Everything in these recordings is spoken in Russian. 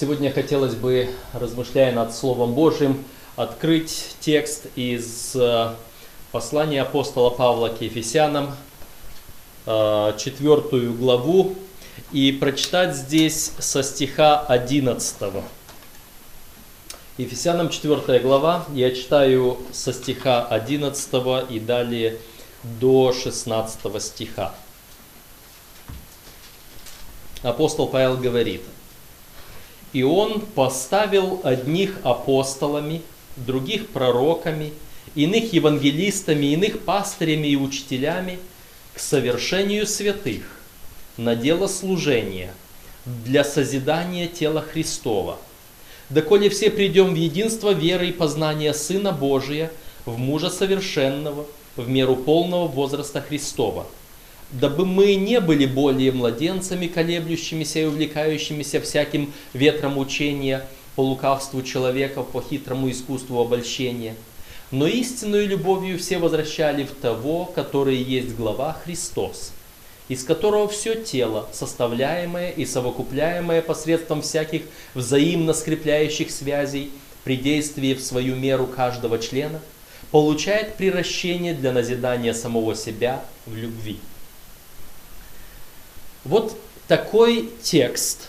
Сегодня хотелось бы, размышляя над Словом Божьим, открыть текст из э, послания апостола Павла к Ефесянам, э, четвертую главу, и прочитать здесь со стиха 11. Ефесянам 4 глава, я читаю со стиха 11 и далее до 16 стиха. Апостол Павел говорит, «И он поставил одних апостолами, других пророками, иных евангелистами, иных пастырями и учителями к совершению святых, на дело служения, для созидания тела Христова, доколе все придем в единство веры и познания Сына Божия, в мужа совершенного, в меру полного возраста Христова, дабы мы не были более младенцами, колеблющимися и увлекающимися всяким ветром учения, по лукавству человека, по хитрому искусству обольщения, но истинную любовью все возвращали в того, который есть глава Христос, из которого все тело, составляемое и совокупляемое посредством всяких взаимно скрепляющих связей, при действии в свою меру каждого члена, получает приращение для назидания самого себя в любви. Вот такой текст,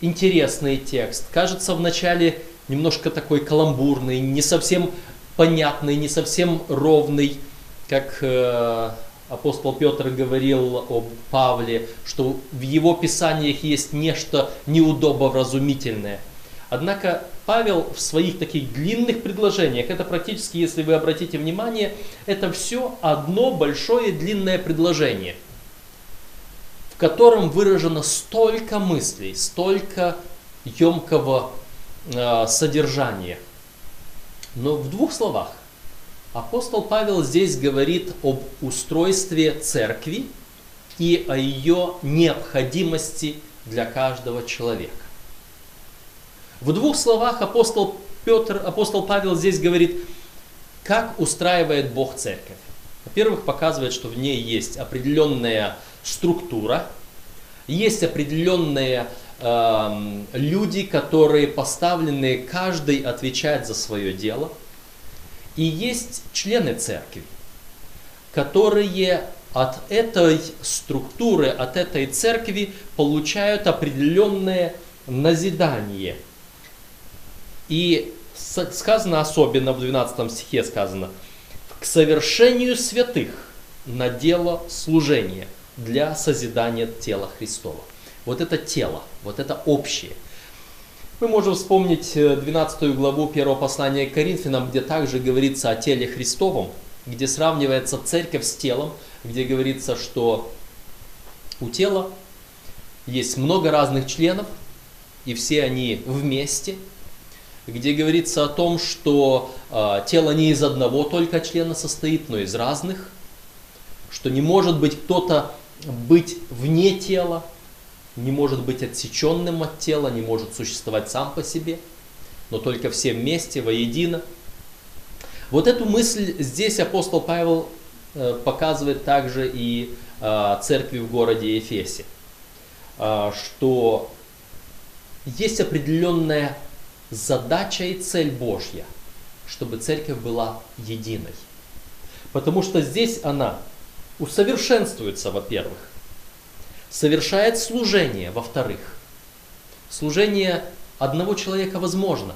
интересный текст, кажется вначале немножко такой каламбурный, не совсем понятный, не совсем ровный, как э, апостол Петр говорил о Павле, что в его писаниях есть нечто неудобовразумительное. Однако Павел в своих таких длинных предложениях, это практически, если вы обратите внимание, это все одно большое длинное предложение, в котором выражено столько мыслей, столько емкого э, содержания. Но в двух словах апостол Павел здесь говорит об устройстве церкви и о ее необходимости для каждого человека. В двух словах апостол Петр, апостол Павел здесь говорит, как устраивает Бог церковь. Во-первых, показывает, что в ней есть определенная структура, есть определенные э, люди, которые поставлены, каждый отвечает за свое дело. И есть члены церкви, которые от этой структуры, от этой церкви получают определенное назидание – и сказано особенно в 12 стихе сказано, к совершению святых на дело служения для созидания тела Христова. Вот это тело, вот это общее. Мы можем вспомнить 12 э, главу первого послания к Коринфянам, где также говорится о теле Христовом, где сравнивается церковь с телом, где говорится, что у тела есть много разных членов, и все они вместе – где говорится о том, что э, тело не из одного только члена состоит, но из разных, что не может быть кто-то быть вне тела, не может быть отсеченным от тела, не может существовать сам по себе, но только все вместе, воедино. Вот эту мысль здесь апостол Павел э, показывает также и э, церкви в городе Ефесе, э, что есть определенная задача и цель Божья, чтобы церковь была единой. Потому что здесь она усовершенствуется, во-первых, совершает служение, во-вторых. Служение одного человека возможно,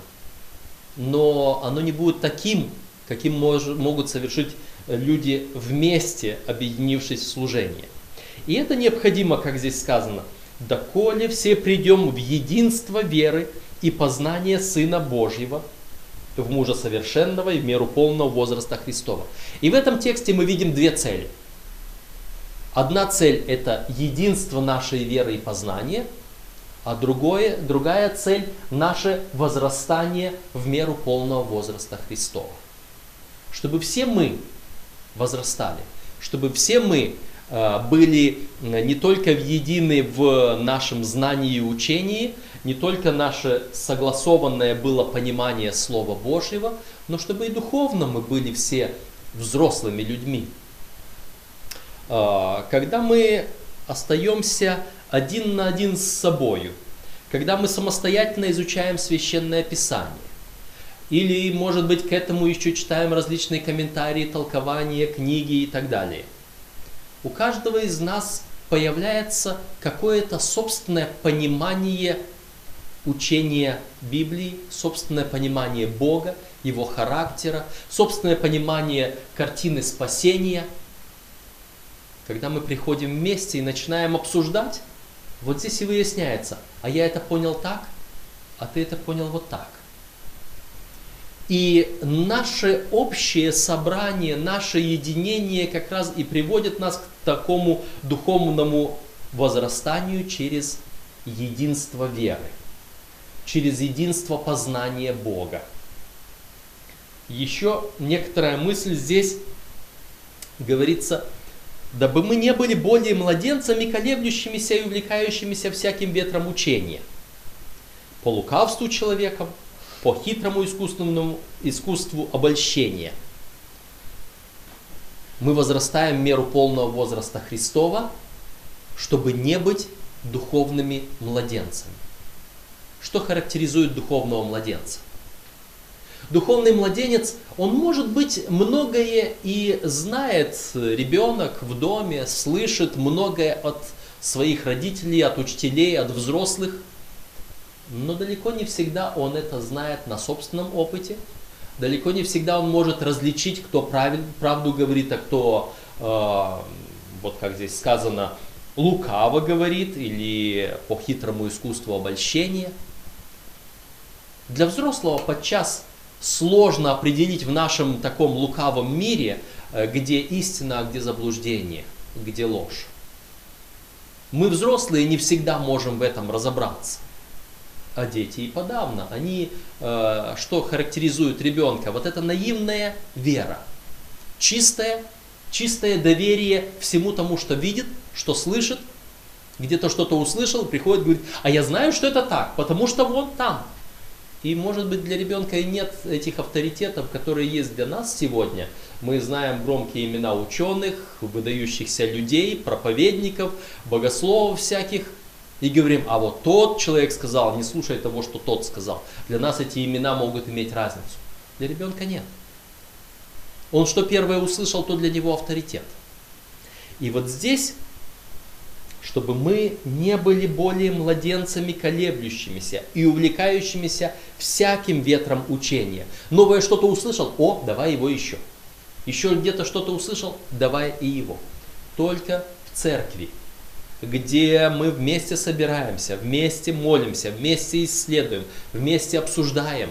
но оно не будет таким, каким мож, могут совершить люди вместе, объединившись в служение. И это необходимо, как здесь сказано, доколе все придем в единство веры и познание Сына Божьего, в мужа совершенного и в меру полного возраста Христова. И в этом тексте мы видим две цели. Одна цель – это единство нашей веры и познания, а другое, другая цель – наше возрастание в меру полного возраста Христова. Чтобы все мы возрастали, чтобы все мы э, были не только едины в нашем знании и учении, не только наше согласованное было понимание Слова Божьего, но чтобы и духовно мы были все взрослыми людьми. А, когда мы остаемся один на один с собою, когда мы самостоятельно изучаем священное писание. Или, может быть, к этому еще читаем различные комментарии, толкования, книги и так далее. У каждого из нас появляется какое-то собственное понимание учения Библии, собственное понимание Бога, Его характера, собственное понимание картины спасения. Когда мы приходим вместе и начинаем обсуждать, вот здесь и выясняется, а я это понял так, а ты это понял вот так. И наше общее собрание, наше единение как раз и приводит нас к такому духовному возрастанию через единство веры, через единство познания Бога. Еще некоторая мысль здесь говорится, дабы мы не были более младенцами, колеблющимися и увлекающимися всяким ветром учения, по лукавству человеком, по хитрому искусственному искусству обольщения. Мы возрастаем в меру полного возраста Христова, чтобы не быть духовными младенцами. Что характеризует духовного младенца? Духовный младенец, он может быть многое и знает ребенок в доме, слышит многое от своих родителей, от учителей, от взрослых – но далеко не всегда он это знает на собственном опыте. Далеко не всегда он может различить, кто правду говорит, а кто, э, вот как здесь сказано, лукаво говорит или по хитрому искусству обольщения. Для взрослого подчас сложно определить в нашем таком лукавом мире, э, где истина, а где заблуждение, где ложь. Мы взрослые не всегда можем в этом разобраться а дети и подавно. Они, э, что характеризует ребенка? Вот это наивная вера, чистое, чистое доверие всему тому, что видит, что слышит, где-то что-то услышал, приходит, говорит, а я знаю, что это так, потому что вот там. И может быть для ребенка и нет этих авторитетов, которые есть для нас сегодня. Мы знаем громкие имена ученых, выдающихся людей, проповедников, богословов всяких – и говорим, а вот тот человек сказал, не слушай того, что тот сказал. Для нас эти имена могут иметь разницу. Для ребенка нет. Он что первое услышал, то для него авторитет. И вот здесь, чтобы мы не были более младенцами колеблющимися и увлекающимися всяким ветром учения. Новое что-то услышал, о, давай его еще. Еще где-то что-то услышал, давай и его. Только в церкви где мы вместе собираемся, вместе молимся, вместе исследуем, вместе обсуждаем,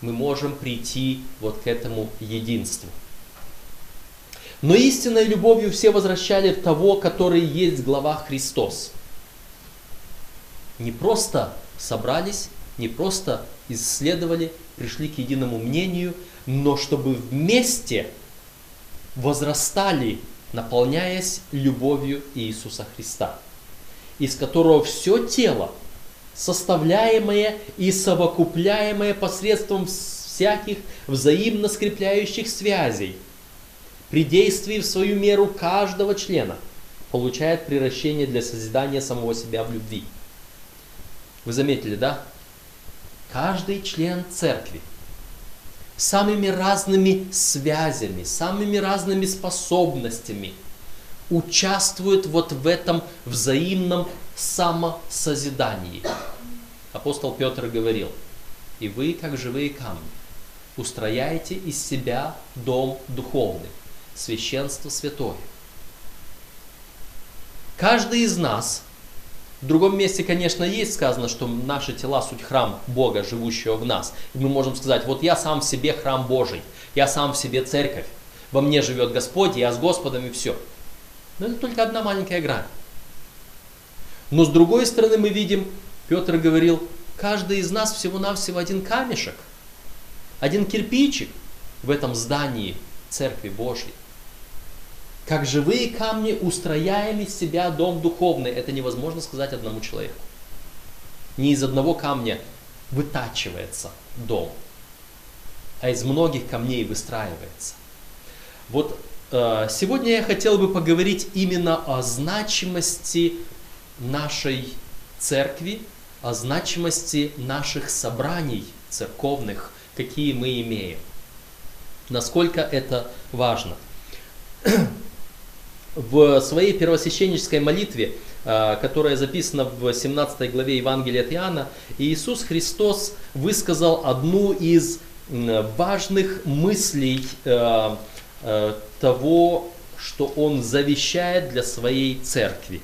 мы можем прийти вот к этому единству. Но истинной любовью все возвращали в того, который есть глава Христос. Не просто собрались, не просто исследовали, пришли к единому мнению, но чтобы вместе возрастали наполняясь любовью Иисуса Христа, из которого все тело, составляемое и совокупляемое посредством всяких взаимно скрепляющих связей, при действии в свою меру каждого члена, получает превращение для созидания самого себя в любви. Вы заметили, да? Каждый член церкви – самыми разными связями, самыми разными способностями участвует вот в этом взаимном самосозидании. Апостол Петр говорил, и вы, как живые камни, устрояете из себя дом духовный, священство святое. Каждый из нас – в другом месте, конечно, есть сказано, что наши тела суть храм Бога, живущего в нас. И мы можем сказать, вот я сам в себе храм Божий, я сам в себе церковь, во мне живет Господь, я с Господом и все. Но это только одна маленькая грань. Но с другой стороны мы видим, Петр говорил, каждый из нас всего-навсего один камешек, один кирпичик в этом здании Церкви Божьей. Как живые камни устрояем из себя дом духовный. Это невозможно сказать одному человеку. Не из одного камня вытачивается дом, а из многих камней выстраивается. Вот э, сегодня я хотел бы поговорить именно о значимости нашей церкви, о значимости наших собраний церковных, какие мы имеем. Насколько это важно. В своей первосвященнической молитве, а, которая записана в 17 главе Евангелия от Иоанна, Иисус Христос высказал одну из важных мыслей а, а, того, что Он завещает для своей церкви.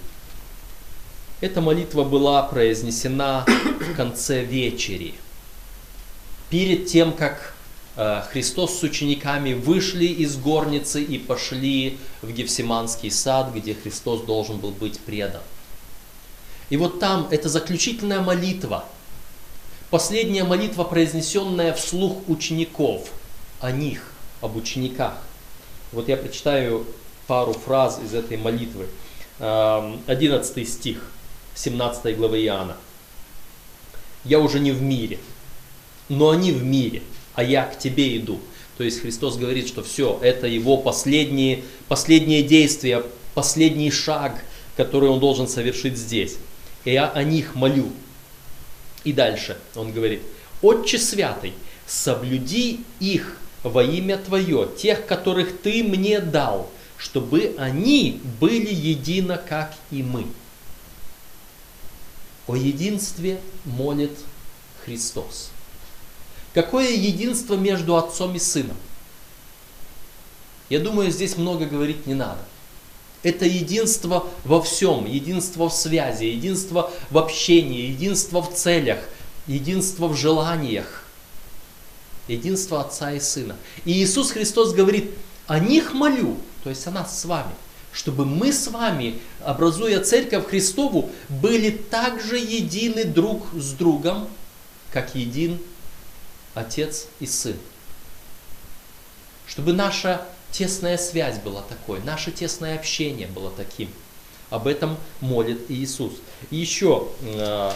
Эта молитва была произнесена в конце вечери, перед тем, как Христос с учениками вышли из горницы и пошли в Гефсиманский сад, где Христос должен был быть предан. И вот там это заключительная молитва, последняя молитва, произнесенная вслух учеников, о них, об учениках. Вот я прочитаю пару фраз из этой молитвы. 11 эм, стих 17 главы Иоанна. «Я уже не в мире, но они в мире, а я к тебе иду. То есть Христос говорит, что все, это его последние, последние действия, последний шаг, который он должен совершить здесь. И я о них молю. И дальше он говорит, Отче Святый, соблюди их во имя Твое, тех, которых Ты мне дал, чтобы они были едино, как и мы. О единстве молит Христос. Какое единство между отцом и сыном? Я думаю, здесь много говорить не надо. Это единство во всем, единство в связи, единство в общении, единство в целях, единство в желаниях, единство Отца и Сына. И Иисус Христос говорит, о них молю, то есть о нас с вами, чтобы мы с вами, образуя Церковь Христову, были также едины друг с другом, как един Отец и Сын. Чтобы наша тесная связь была такой, наше тесное общение было таким. Об этом молит Иисус. И еще э,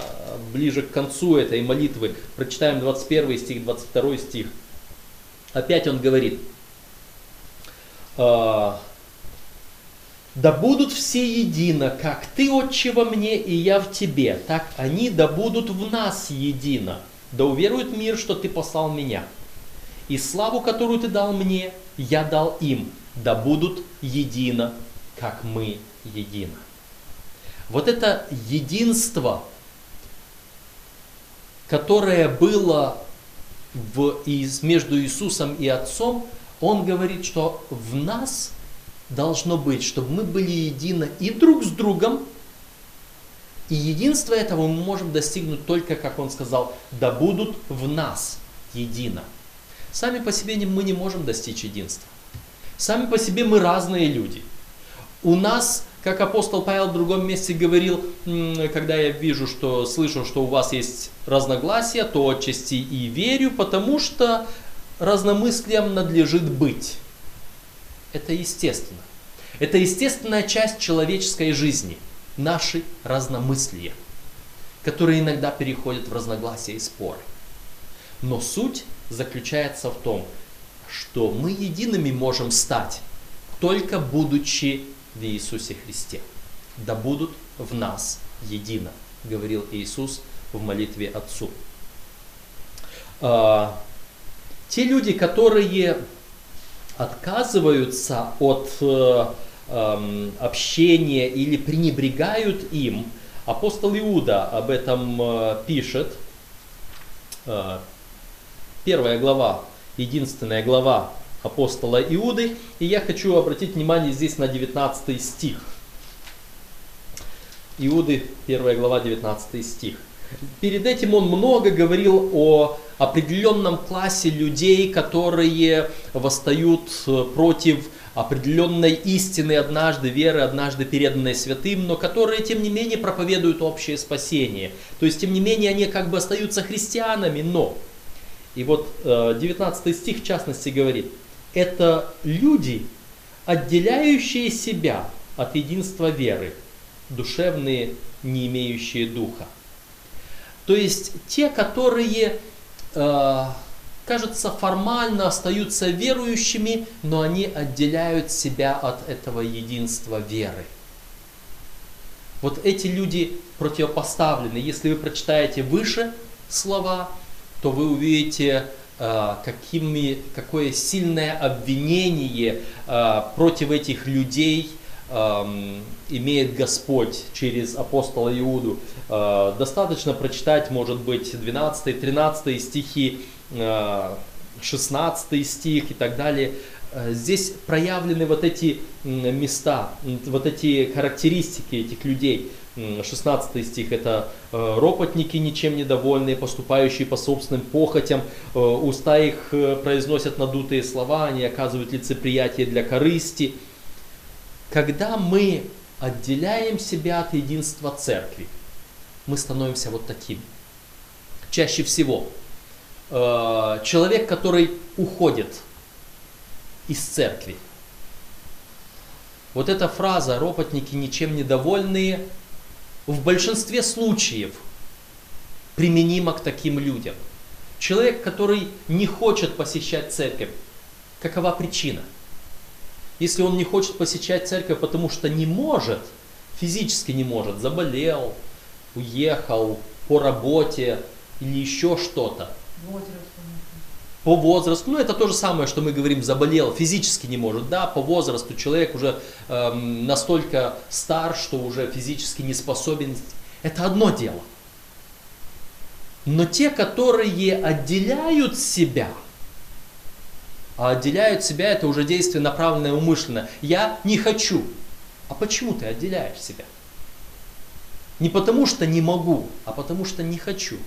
ближе к концу этой молитвы прочитаем 21 стих, 22 стих. Опять он говорит, э, да будут все едино, как ты, Отче, во мне, и я в тебе, так они да будут в нас едино, да уверует мир, что ты послал меня. И славу, которую ты дал мне, я дал им, да будут едино, как мы едино. Вот это единство, которое было в, из, между Иисусом и Отцом, он говорит, что в нас должно быть, чтобы мы были едины и друг с другом, и единство этого мы можем достигнуть только, как он сказал, да будут в нас едино. Сами по себе мы не можем достичь единства. Сами по себе мы разные люди. У нас, как апостол Павел в другом месте говорил, когда я вижу, что слышу, что у вас есть разногласия, то отчасти и верю, потому что разномыслием надлежит быть. Это естественно. Это естественная часть человеческой жизни – наши разномыслия, которые иногда переходят в разногласия и споры. Но суть заключается в том, что мы едиными можем стать, только будучи в Иисусе Христе. Да будут в нас едино, говорил Иисус в молитве Отцу. А, те люди, которые отказываются от э, Эм, общение или пренебрегают им. Апостол Иуда об этом э, пишет. Э, первая глава, единственная глава апостола Иуды. И я хочу обратить внимание здесь на 19 стих. Иуды, первая глава, 19 стих. Перед этим он много говорил о определенном классе людей, которые восстают э, против определенной истины однажды, веры однажды переданной святым, но которые, тем не менее, проповедуют общее спасение. То есть, тем не менее, они как бы остаются христианами, но... И вот 19 э, стих в частности говорит, это люди, отделяющие себя от единства веры, душевные, не имеющие духа. То есть те, которые э, кажется, формально остаются верующими, но они отделяют себя от этого единства веры. Вот эти люди противопоставлены. Если вы прочитаете выше слова, то вы увидите, э, какими, какое сильное обвинение э, против этих людей эм, имеет Господь через апостола Иуду. Э, достаточно прочитать, может быть, 12-13 стихи, 16 стих и так далее. Здесь проявлены вот эти места, вот эти характеристики этих людей. 16 стих это э, ропотники, ничем недовольные, поступающие по собственным похотям, э, уста их э, произносят надутые слова, они оказывают лицеприятие для корысти. Когда мы отделяем себя от единства церкви, мы становимся вот таким. Чаще всего человек, который уходит из церкви. Вот эта фраза «ропотники ничем недовольные» в большинстве случаев применима к таким людям. Человек, который не хочет посещать церковь, какова причина? Если он не хочет посещать церковь, потому что не может, физически не может, заболел, уехал по работе или еще что-то. По возрасту, ну это то же самое, что мы говорим, заболел, физически не может, да, по возрасту человек уже эм, настолько стар, что уже физически не способен, это одно дело. Но те, которые отделяют себя, а отделяют себя это уже действие направленное умышленно. Я не хочу. А почему ты отделяешь себя? Не потому что не могу, а потому что не хочу.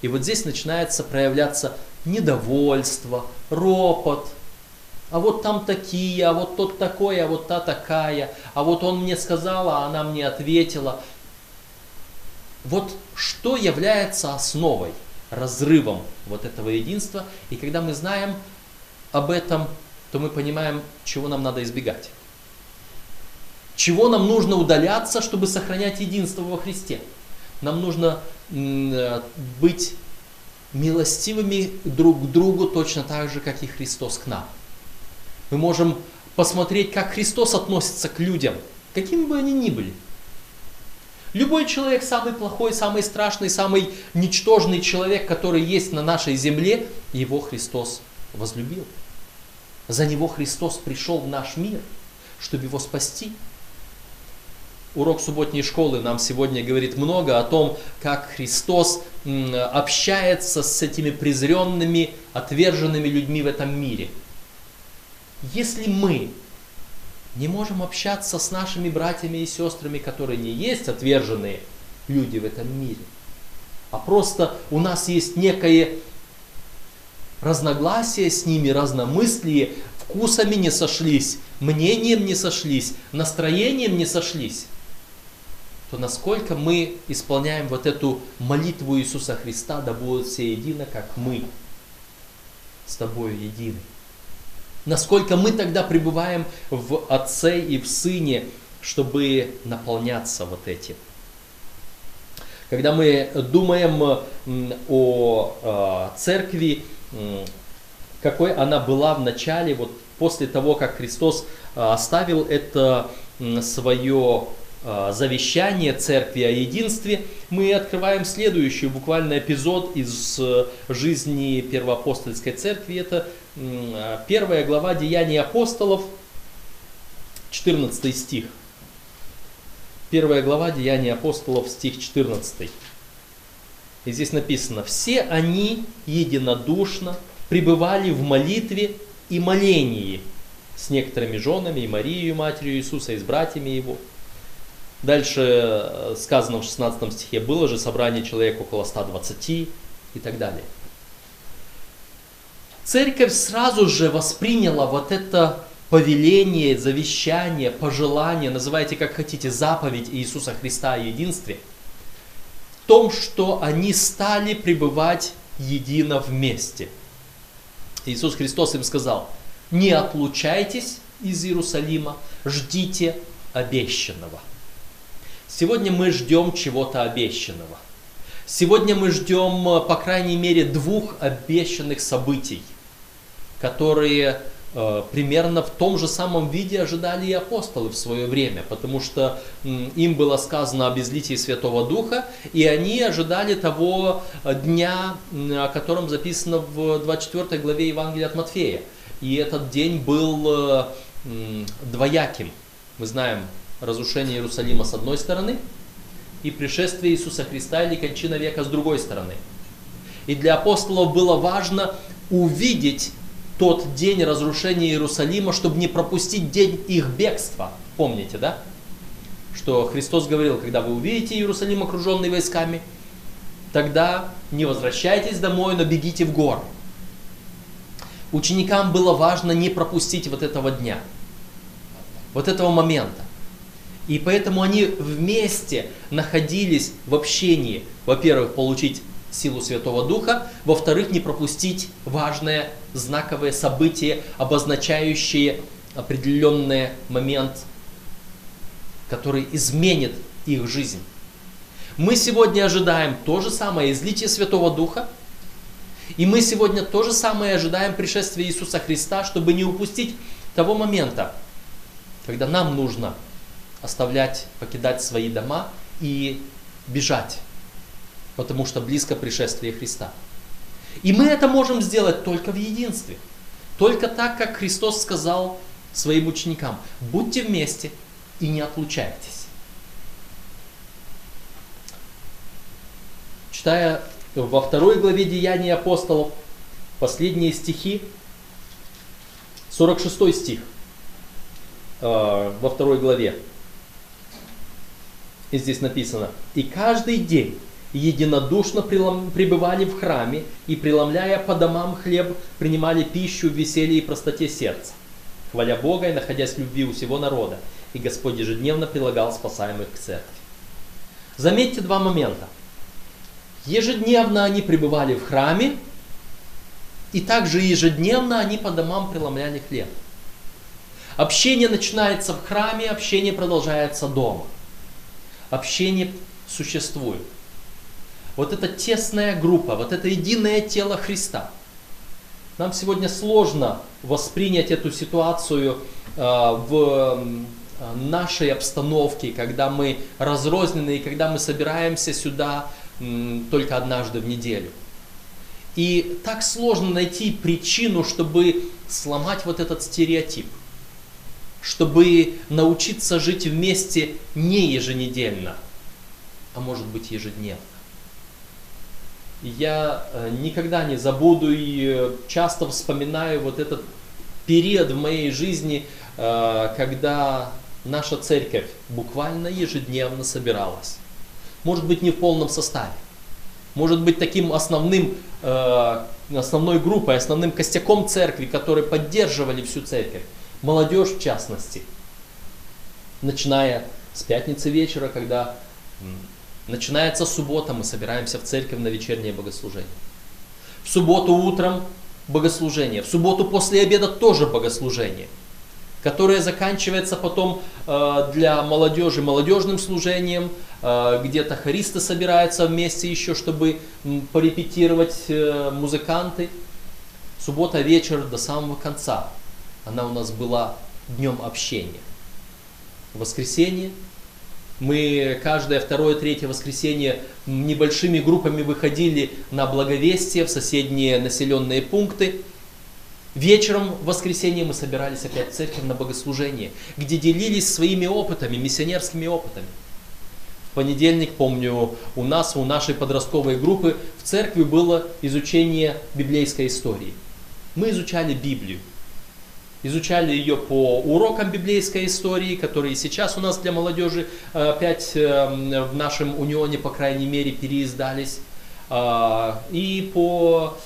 И вот здесь начинается проявляться недовольство, ропот. А вот там такие, а вот тот такой, а вот та такая, а вот он мне сказал, а она мне ответила. Вот что является основой, разрывом вот этого единства. И когда мы знаем об этом, то мы понимаем, чего нам надо избегать. Чего нам нужно удаляться, чтобы сохранять единство во Христе. Нам нужно э, быть милостивыми друг к другу точно так же, как и Христос к нам. Мы можем посмотреть, как Христос относится к людям, какими бы они ни были. Любой человек, самый плохой, самый страшный, самый ничтожный человек, который есть на нашей земле, его Христос возлюбил. За него Христос пришел в наш мир, чтобы его спасти. Урок субботней школы нам сегодня говорит много о том, как Христос общается с этими презренными, отверженными людьми в этом мире. Если мы не можем общаться с нашими братьями и сестрами, которые не есть отверженные люди в этом мире, а просто у нас есть некое разногласие с ними, разномыслие, вкусами не сошлись, мнением не сошлись, настроением не сошлись, то насколько мы исполняем вот эту молитву Иисуса Христа, да будут все едины, как мы с тобой едины. Насколько мы тогда пребываем в Отце и в Сыне, чтобы наполняться вот этим. Когда мы думаем о а, церкви, какой она была в начале, вот после того, как Христос а, оставил это свое завещание церкви о единстве, мы открываем следующий буквально эпизод из э, жизни первоапостольской церкви. Это первая глава Деяний апостолов, 14 стих. Первая глава Деяний апостолов, стих 14. И здесь написано, все они единодушно пребывали в молитве и молении с некоторыми женами, и Марией, матерью Иисуса, и с братьями его. Дальше э, сказано в 16 стихе, было же собрание человек около 120 и так далее. Церковь сразу же восприняла вот это повеление, завещание, пожелание, называйте как хотите, заповедь Иисуса Христа о единстве, в том, что они стали пребывать едино вместе. Иисус Христос им сказал, не отлучайтесь из Иерусалима, ждите обещанного. Сегодня мы ждем чего-то обещанного. Сегодня мы ждем, э, по крайней мере, двух обещанных событий, которые э, примерно в том же самом виде ожидали и апостолы в свое время, потому что им было сказано об излитии Святого Духа, и они ожидали того э, дня, о котором записано в 24 главе Евангелия от Матфея. И этот день был двояким. Мы знаем разрушение Иерусалима с одной стороны и пришествие Иисуса Христа или кончина века с другой стороны. И для апостолов было важно увидеть тот день разрушения Иерусалима, чтобы не пропустить день их бегства. Помните, да? Что Христос говорил, когда вы увидите Иерусалим окруженный войсками, тогда не возвращайтесь домой, но бегите в горы. Ученикам было важно не пропустить вот этого дня, вот этого момента. И поэтому они вместе находились в общении, во-первых, получить силу Святого Духа, во-вторых, не пропустить важное знаковое событие, обозначающее определенный момент, который изменит их жизнь. Мы сегодня ожидаем то же самое излитие Святого Духа, и мы сегодня то же самое ожидаем пришествия Иисуса Христа, чтобы не упустить того момента, когда нам нужно оставлять, покидать свои дома и бежать, потому что близко пришествие Христа. И мы это можем сделать только в единстве. Только так, как Христос сказал своим ученикам. Будьте вместе и не отлучайтесь. Читая во второй главе Деяний апостолов, последние стихи, 46 стих э, во второй главе. И здесь написано, «И каждый день единодушно пребывали в храме и, преломляя по домам хлеб, принимали пищу в веселье и простоте сердца, хваля Бога и находясь в любви у всего народа. И Господь ежедневно прилагал спасаемых к церкви. Заметьте два момента. Ежедневно они пребывали в храме, и также ежедневно они по домам преломляли хлеб. Общение начинается в храме, общение продолжается дома. Общение существует вот эта тесная группа, вот это единое тело Христа. Нам сегодня сложно воспринять эту ситуацию э, в нашей обстановке, когда мы разрознены и когда мы собираемся сюда только однажды в неделю. И так сложно найти причину, чтобы сломать вот этот стереотип, чтобы научиться жить вместе не еженедельно, а может быть ежедневно я э, никогда не забуду и э, часто вспоминаю вот этот период в моей жизни, э, когда наша церковь буквально ежедневно собиралась. Может быть, не в полном составе. Может быть, таким основным, основной группой, основным костяком церкви, которые поддерживали всю церковь. Молодежь в частности. Начиная с пятницы вечера, когда Начинается суббота, мы собираемся в церковь на вечернее богослужение. В субботу утром богослужение, в субботу после обеда тоже богослужение, которое заканчивается потом э, для молодежи молодежным служением, э, где-то хористы собираются вместе еще, чтобы порепетировать э, музыканты. Суббота вечер до самого конца, она у нас была днем общения. воскресенье мы каждое второе, третье воскресенье небольшими группами выходили на благовестие в соседние населенные пункты. Вечером в воскресенье мы собирались опять в церковь на богослужение, где делились своими опытами, миссионерскими опытами. В понедельник, помню, у нас, у нашей подростковой группы в церкви было изучение библейской истории. Мы изучали Библию изучали ее по урокам библейской истории, которые сейчас у нас для молодежи э, опять э, в нашем унионе, по крайней мере, переиздались. А, и по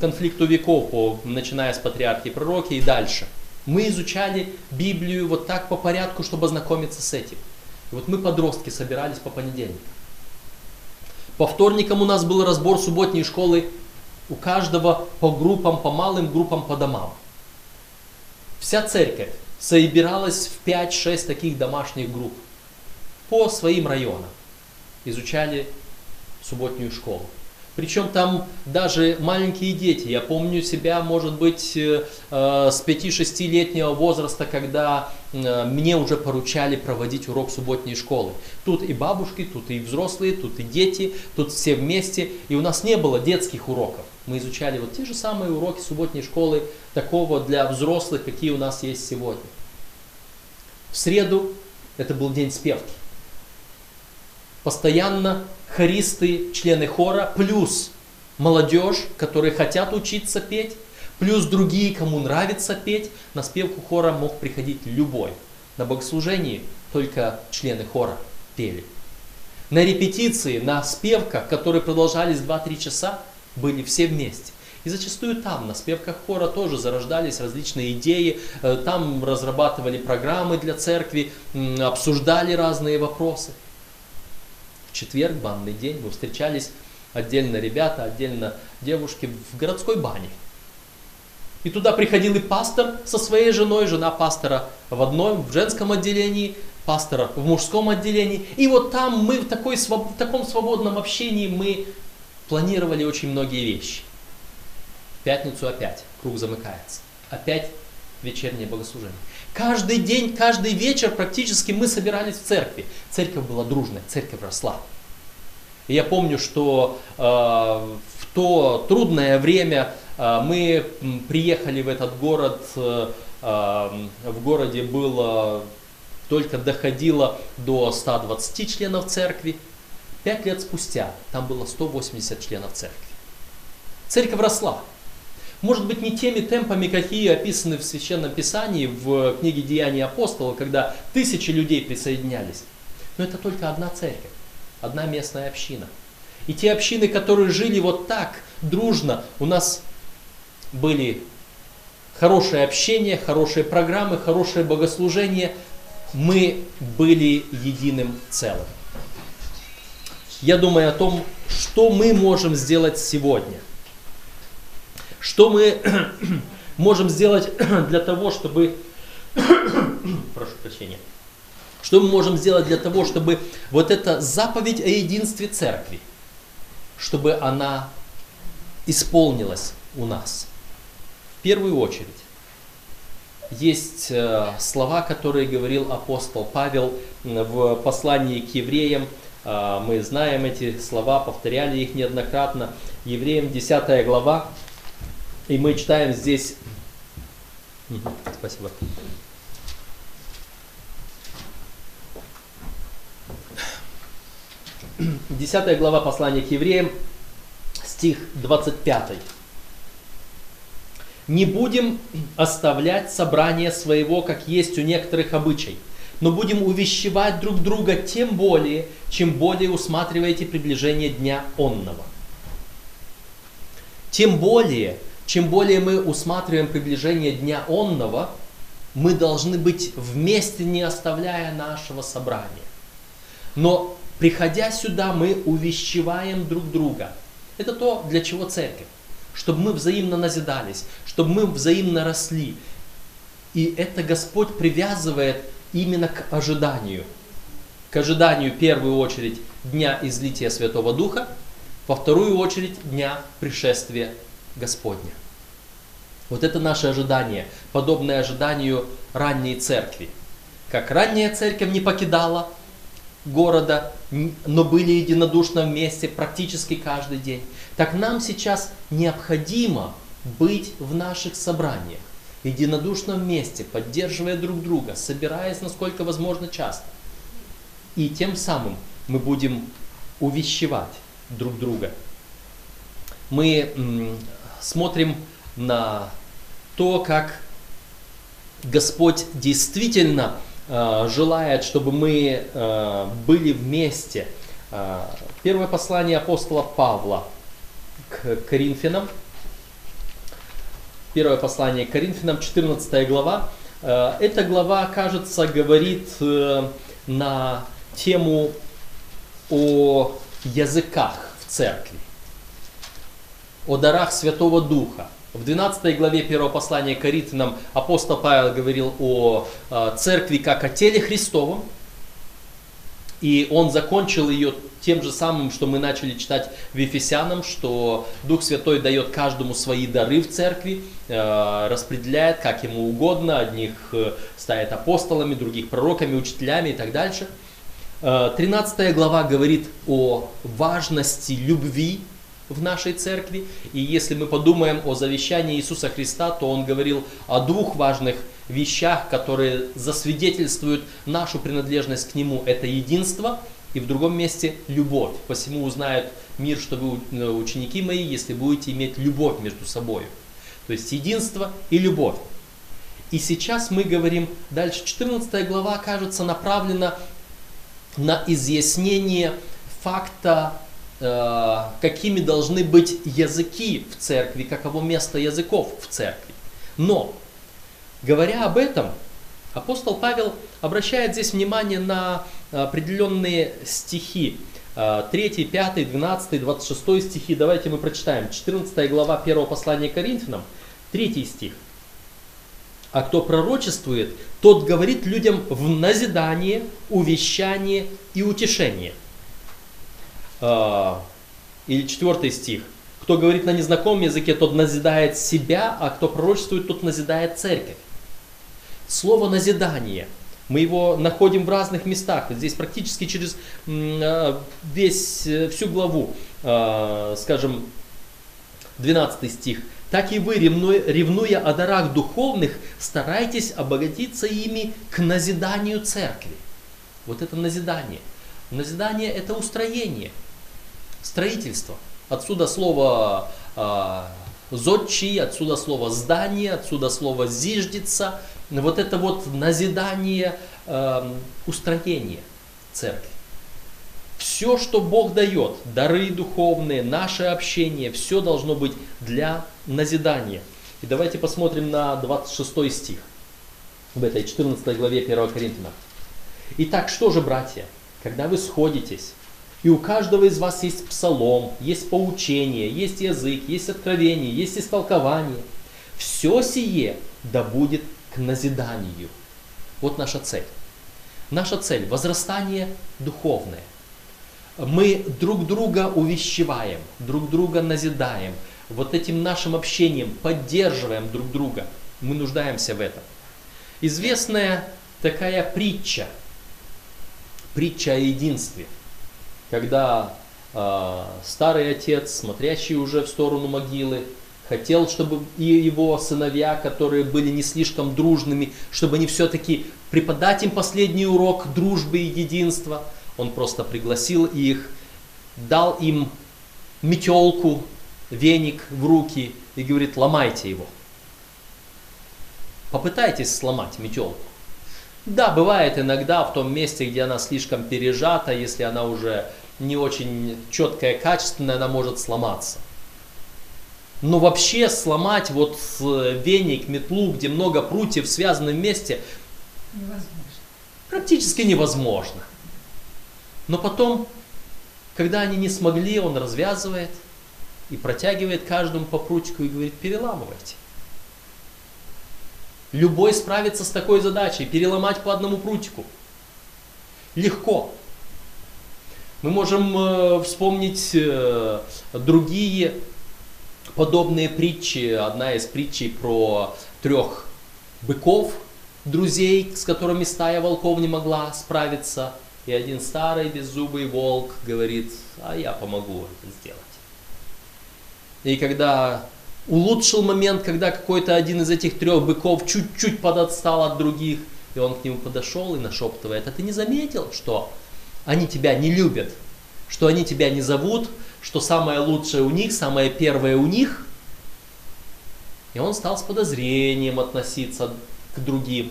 конфликту веков, по, начиная с патриархии пророки и дальше. Мы изучали Библию вот так по порядку, чтобы ознакомиться с этим. И вот мы, подростки, собирались по понедельникам. По вторникам у нас был разбор субботней школы у каждого по группам, по малым группам, по домам. Вся церковь собиралась в 5-6 таких домашних групп по своим районам. Изучали субботнюю школу. Причем там даже маленькие дети. Я помню себя, может быть, э, э, с 5-6-летнего возраста, когда э, мне уже поручали проводить урок субботней школы. Тут и бабушки, тут и взрослые, тут и дети, тут все вместе. И у нас не было детских уроков. Мы изучали вот те же самые уроки субботней школы, такого для взрослых, какие у нас есть сегодня. В среду это был день спевки. Постоянно хористы, члены хора, плюс молодежь, которые хотят учиться петь, плюс другие, кому нравится петь, на спевку хора мог приходить любой. На богослужении только члены хора пели. На репетиции, на спевках, которые продолжались 2-3 часа, были все вместе. И зачастую там, на спевках хора, тоже зарождались различные идеи, э, там разрабатывали программы для церкви, обсуждали разные вопросы. В четверг, банный день, мы встречались отдельно ребята, отдельно девушки в городской бане. И туда приходил и пастор со своей женой, жена пастора в одном, в женском отделении, пастора в мужском отделении. И вот там мы в, такой, в таком свободном общении мы планировали очень многие вещи. В пятницу опять круг замыкается. Опять вечернее богослужение. Каждый день, каждый вечер практически мы собирались в церкви. Церковь была дружная, церковь росла. И я помню, что э, в то трудное время э, мы приехали в этот город, э, э, в городе было только доходило до 120 членов церкви. Пять лет спустя там было 180 членов церкви. Церковь росла. Может быть, не теми темпами, какие описаны в Священном Писании, в книге Деяний апостолов, когда тысячи людей присоединялись. Но это только одна церковь, одна местная община. И те общины, которые жили вот так, дружно, у нас были хорошее общение, хорошие программы, хорошее богослужение. Мы были единым целым. Я думаю о том, что мы можем сделать сегодня – что мы можем сделать для того, чтобы... Прошу прощения. Что мы можем сделать для того, чтобы вот эта заповедь о единстве церкви, чтобы она исполнилась у нас? В первую очередь, есть э, слова, которые говорил апостол Павел в послании к евреям. Э, мы знаем эти слова, повторяли их неоднократно. Евреям 10 глава, и мы читаем здесь... Спасибо. Десятая глава послания к евреям, стих 25. «Не будем оставлять собрание своего, как есть у некоторых обычай, но будем увещевать друг друга тем более, чем более усматриваете приближение дня онного. Тем более, чем более мы усматриваем приближение Дня Онного, мы должны быть вместе, не оставляя нашего собрания. Но приходя сюда, мы увещеваем друг друга. Это то, для чего церковь. Чтобы мы взаимно назидались, чтобы мы взаимно росли. И это Господь привязывает именно к ожиданию. К ожиданию, в первую очередь, дня излития Святого Духа, во вторую очередь, дня пришествия Господня. Вот это наше ожидание, подобное ожиданию ранней церкви. Как ранняя церковь не покидала города, но были единодушно вместе практически каждый день, так нам сейчас необходимо быть в наших собраниях, единодушно вместе, поддерживая друг друга, собираясь насколько возможно часто. И тем самым мы будем увещевать друг друга. Мы смотрим на то, как Господь действительно э, желает, чтобы мы э, были вместе. Э, первое послание апостола Павла к Коринфянам. Первое послание к Коринфянам, 14 глава. Э, эта глава, кажется, говорит э, на тему о языках в церкви, о дарах Святого Духа. В 12 главе 1 послания к Коринфянам апостол Павел говорил о церкви как о теле Христовом. И он закончил ее тем же самым, что мы начали читать в Ефесянам, что Дух Святой дает каждому свои дары в церкви, э, распределяет как ему угодно, одних э, ставит апостолами, других пророками, учителями и так дальше. Э, 13 глава говорит о важности любви в нашей церкви. И если мы подумаем о завещании Иисуса Христа, то он говорил о двух важных вещах, которые засвидетельствуют нашу принадлежность к Нему. Это единство и в другом месте любовь. Посему узнают мир, что вы э, ученики мои, если будете иметь любовь между собой. То есть единство и любовь. И сейчас мы говорим дальше. 14 глава, кажется, направлена на изъяснение факта, э, какими должны быть языки в церкви, каково место языков в церкви. Но Говоря об этом, апостол Павел обращает здесь внимание на определенные стихи. 3, 5, 12, 26 стихи. Давайте мы прочитаем. 14 глава 1 послания Коринфянам, 3 стих. А кто пророчествует, тот говорит людям в назидание, увещание и утешение. Или 4 стих. Кто говорит на незнакомом языке, тот назидает себя, а кто пророчествует, тот назидает церковь. Слово назидание. Мы его находим в разных местах. Здесь практически через а, весь, э, всю главу, а, скажем, 12 стих. Так и вы, ревнуя о дарах духовных, старайтесь обогатиться ими к назиданию церкви. Вот это назидание. Назидание это устроение, строительство. Отсюда слово э, зодчий, отсюда слово здание, отсюда слово зиждется, вот это вот назидание, э, устроение церкви. Все, что Бог дает, дары духовные, наше общение, все должно быть для назидания. И давайте посмотрим на 26 стих в этой 14 главе 1 Коринфянам. Итак, что же, братья, когда вы сходитесь, и у каждого из вас есть псалом, есть поучение, есть язык, есть откровение, есть истолкование, все сие да будет к назиданию. Вот наша цель. Наша цель – возрастание духовное. Мы друг друга увещеваем, друг друга назидаем. Вот этим нашим общением поддерживаем друг друга. Мы нуждаемся в этом. Известная такая притча, притча о единстве, когда э, старый отец, смотрящий уже в сторону могилы, хотел, чтобы и его сыновья, которые были не слишком дружными, чтобы они все-таки преподать им последний урок дружбы и единства. Он просто пригласил их, дал им метелку, веник в руки и говорит, ломайте его. Попытайтесь сломать метелку. Да, бывает иногда в том месте, где она слишком пережата, если она уже не очень четкая, качественная, она может сломаться. Но вообще сломать вот веник, метлу, где много прутьев связаны вместе, невозможно. практически невозможно. Но потом, когда они не смогли, он развязывает и протягивает каждому по прутику и говорит, переламывайте. Любой справится с такой задачей, переломать по одному прутику. Легко. Мы можем э, вспомнить э, другие подобные притчи. Одна из притчей про трех быков, друзей, с которыми стая волков не могла справиться. И один старый беззубый волк говорит, а я помогу это сделать. И когда улучшил момент, когда какой-то один из этих трех быков чуть-чуть подотстал от других, и он к нему подошел и нашептывает, а ты не заметил, что они тебя не любят, что они тебя не зовут, что самое лучшее у них, самое первое у них. И он стал с подозрением относиться к другим.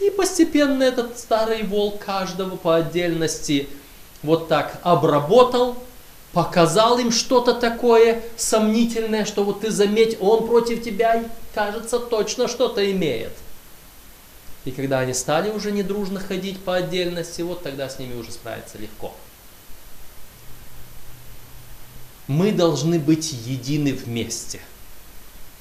И постепенно этот старый волк каждого по отдельности вот так обработал, показал им что-то такое сомнительное, что вот ты заметь, он против тебя, кажется, точно что-то имеет. И когда они стали уже недружно ходить по отдельности, вот тогда с ними уже справиться легко. Мы должны быть едины вместе.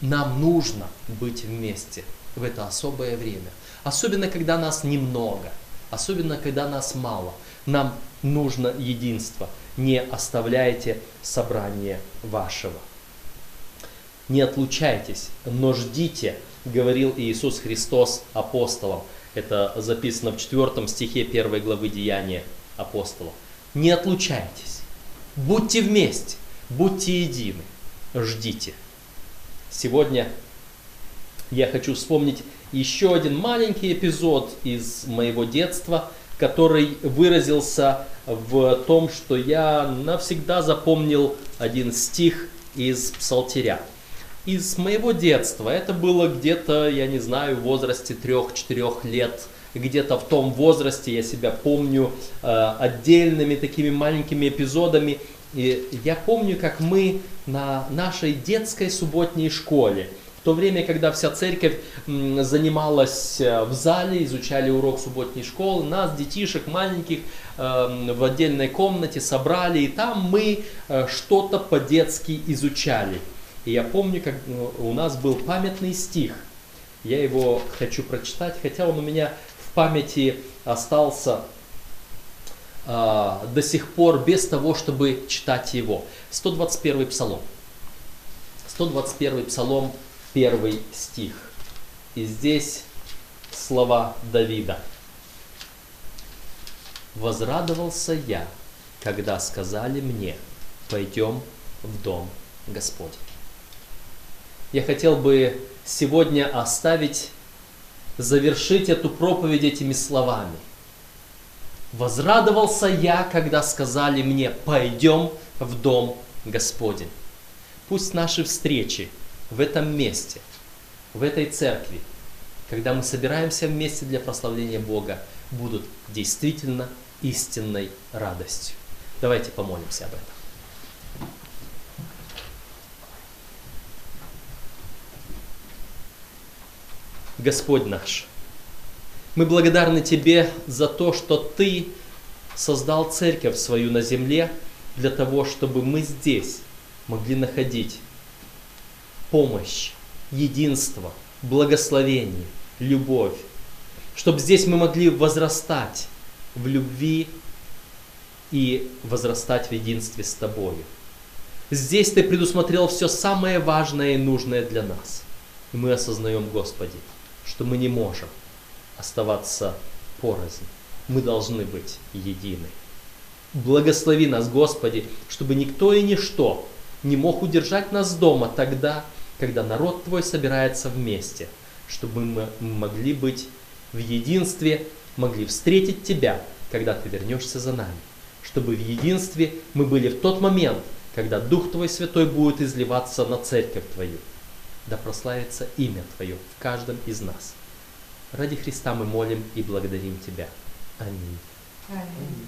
Нам нужно быть вместе в это особое время. Особенно, когда нас немного. Особенно, когда нас мало. Нам нужно единство. Не оставляйте собрание вашего. Не отлучайтесь, но ждите, говорил Иисус Христос апостолам. Это записано в 4 стихе 1 главы Деяния апостолов. Не отлучайтесь, будьте вместе, будьте едины, ждите. Сегодня я хочу вспомнить еще один маленький эпизод из моего детства, который выразился в том, что я навсегда запомнил один стих из Псалтиря. Из моего детства, это было где-то, я не знаю, в возрасте 3-4 лет, где-то в том возрасте я себя помню э, отдельными такими маленькими эпизодами. И я помню, как мы на нашей детской субботней школе, в то время, когда вся церковь занималась э, в зале, изучали урок субботней школы, нас, детишек маленьких, э, в отдельной комнате собрали, и там мы э, что-то по-детски изучали. И я помню, как у нас был памятный стих. Я его хочу прочитать, хотя он у меня в памяти остался до сих пор без того, чтобы читать его. 121 псалом. 121 псалом, первый стих. И здесь слова Давида. «Возрадовался я, когда сказали мне, пойдем в дом Господень». Я хотел бы сегодня оставить, завершить эту проповедь этими словами. «Возрадовался я, когда сказали мне, пойдем в дом Господень». Пусть наши встречи в этом месте, в этой церкви, когда мы собираемся вместе для прославления Бога, будут действительно истинной радостью. Давайте помолимся об этом. Господь наш, мы благодарны Тебе за то, что Ты создал церковь свою на земле для того, чтобы мы здесь могли находить помощь, единство, благословение, любовь. Чтобы здесь мы могли возрастать в любви и возрастать в единстве с Тобою. Здесь Ты предусмотрел все самое важное и нужное для нас. И мы осознаем, Господи, что мы не можем оставаться порознь. Мы должны быть едины. Благослови нас, Господи, чтобы никто и ничто не мог удержать нас дома тогда, когда народ Твой собирается вместе, чтобы мы могли быть в единстве, могли встретить Тебя, когда Ты вернешься за нами, чтобы в единстве мы были в тот момент, когда Дух Твой Святой будет изливаться на Церковь Твою. Да прославится имя Твое в каждом из нас. Ради Христа мы молим и благодарим Тебя. Аминь. Аминь.